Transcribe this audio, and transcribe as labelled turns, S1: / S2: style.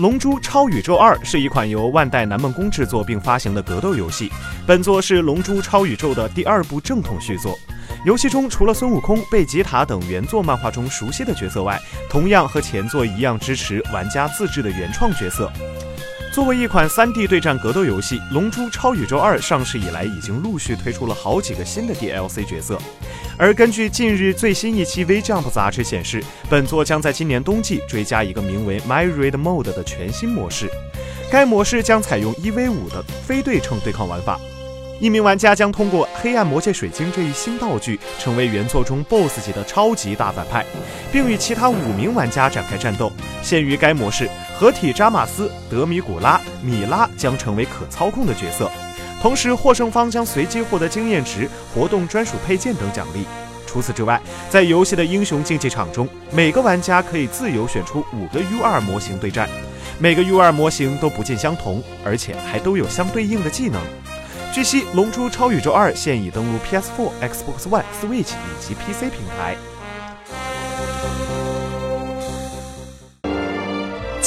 S1: 《龙珠超宇宙二》是一款由万代南梦宫制作并发行的格斗游戏。本作是《龙珠超宇宙》的第二部正统续作。游戏中除了孙悟空、贝吉塔等原作漫画中熟悉的角色外，同样和前作一样支持玩家自制的原创角色。作为一款 3D 对战格斗游戏，《龙珠超宇宙二》上市以来已经陆续推出了好几个新的 DLC 角色。而根据近日最新一期《V Jump》杂志显示，本作将在今年冬季追加一个名为 My Raid Mode 的全新模式。该模式将采用一 v 五的非对称对抗玩法，一名玩家将通过黑暗魔界水晶这一新道具，成为原作中 BOSS 级的超级大反派，并与其他五名玩家展开战斗。限于该模式，合体扎马斯、德米古拉、米拉将成为可操控的角色。同时，获胜方将随机获得经验值、活动专属配件等奖励。除此之外，在游戏的英雄竞技场中，每个玩家可以自由选出五个 U2 模型对战，每个 U2 模型都不尽相同，而且还都有相对应的技能。据悉，《龙珠超宇宙二》现已登陆 PS4、Xbox One、Switch 以及 PC 平台。